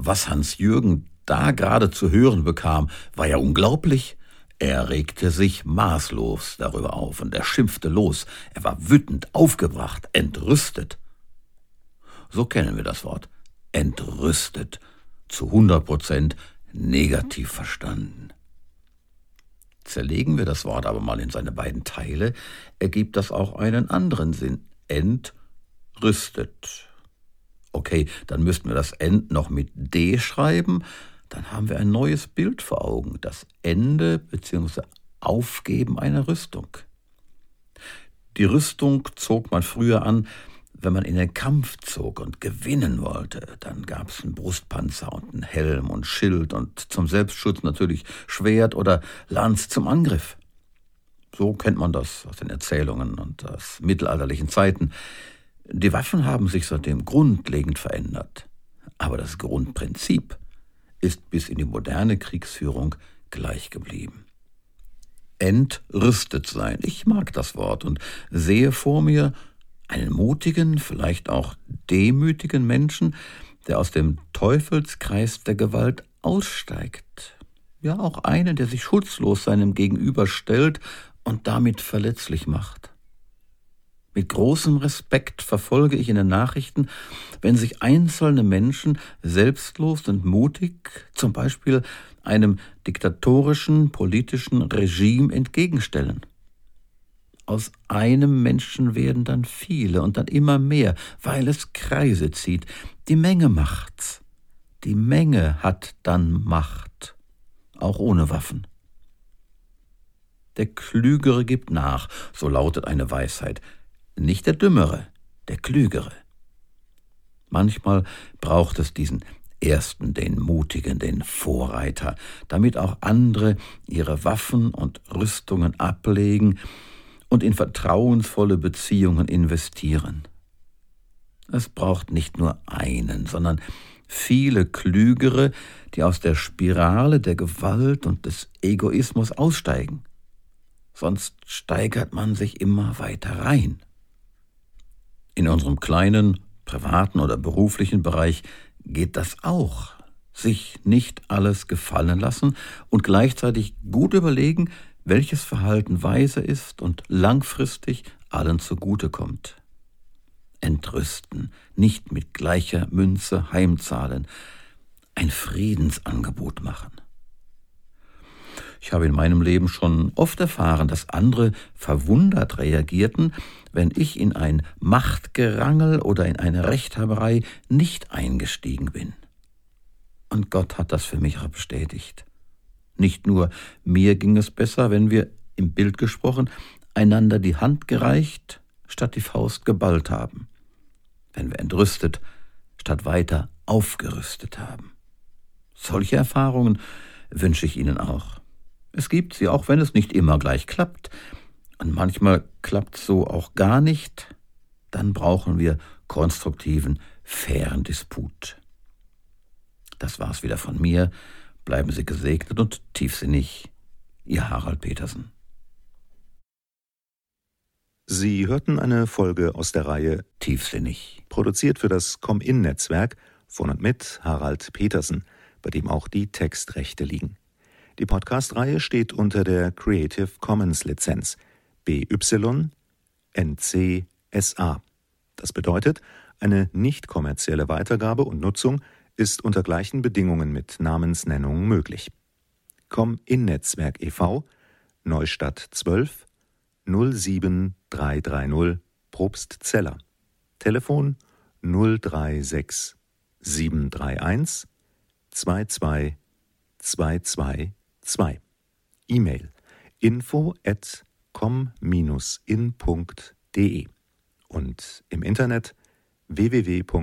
Was Hans-Jürgen da gerade zu hören bekam, war ja unglaublich. Er regte sich maßlos darüber auf und er schimpfte los. Er war wütend, aufgebracht, entrüstet. So kennen wir das Wort. Entrüstet. Zu hundert Prozent negativ verstanden. Zerlegen wir das Wort aber mal in seine beiden Teile, ergibt das auch einen anderen Sinn. Entrüstet. Okay, dann müssten wir das End noch mit D schreiben, dann haben wir ein neues Bild vor Augen, das Ende bzw. Aufgeben einer Rüstung. Die Rüstung zog man früher an, wenn man in den Kampf zog und gewinnen wollte. Dann gab es einen Brustpanzer und einen Helm und Schild und zum Selbstschutz natürlich Schwert oder Lanz zum Angriff. So kennt man das aus den Erzählungen und aus mittelalterlichen Zeiten. Die Waffen haben sich seitdem grundlegend verändert. Aber das Grundprinzip ist bis in die moderne Kriegsführung gleich geblieben. Entrüstet sein, ich mag das Wort und sehe vor mir einen mutigen, vielleicht auch demütigen Menschen, der aus dem Teufelskreis der Gewalt aussteigt. Ja, auch einen, der sich schutzlos seinem Gegenüber stellt und damit verletzlich macht. Mit großem Respekt verfolge ich in den Nachrichten, wenn sich einzelne Menschen selbstlos und mutig zum Beispiel einem diktatorischen politischen Regime entgegenstellen. Aus einem Menschen werden dann viele und dann immer mehr, weil es Kreise zieht. Die Menge macht's. Die Menge hat dann Macht, auch ohne Waffen. Der Klügere gibt nach, so lautet eine Weisheit nicht der Dümmere, der Klügere. Manchmal braucht es diesen Ersten, den Mutigen, den Vorreiter, damit auch andere ihre Waffen und Rüstungen ablegen und in vertrauensvolle Beziehungen investieren. Es braucht nicht nur einen, sondern viele Klügere, die aus der Spirale der Gewalt und des Egoismus aussteigen. Sonst steigert man sich immer weiter rein. In unserem kleinen, privaten oder beruflichen Bereich geht das auch. Sich nicht alles gefallen lassen und gleichzeitig gut überlegen, welches Verhalten weise ist und langfristig allen zugutekommt. Entrüsten, nicht mit gleicher Münze heimzahlen, ein Friedensangebot machen. Ich habe in meinem Leben schon oft erfahren, dass andere verwundert reagierten, wenn ich in ein Machtgerangel oder in eine Rechthaberei nicht eingestiegen bin. Und Gott hat das für mich auch bestätigt. Nicht nur mir ging es besser, wenn wir, im Bild gesprochen, einander die Hand gereicht, statt die Faust geballt haben. Wenn wir entrüstet, statt weiter aufgerüstet haben. Solche Erfahrungen wünsche ich Ihnen auch. Es gibt sie, auch wenn es nicht immer gleich klappt. Und manchmal klappt so auch gar nicht. Dann brauchen wir konstruktiven, fairen Disput. Das war's wieder von mir. Bleiben Sie gesegnet und tiefsinnig. Ihr Harald Petersen. Sie hörten eine Folge aus der Reihe Tiefsinnig, produziert für das Com-In-Netzwerk von und mit Harald Petersen, bei dem auch die Textrechte liegen. Die Podcast-Reihe steht unter der Creative Commons Lizenz BY NC-SA. Das bedeutet, eine nicht kommerzielle Weitergabe und Nutzung ist unter gleichen Bedingungen mit Namensnennung möglich. Com in Netzwerk e.V. Neustadt 12 07330 Probstzeller. Telefon 036 731 22 22 2. E-Mail. Info at com-in.de und im Internet www.com-in.de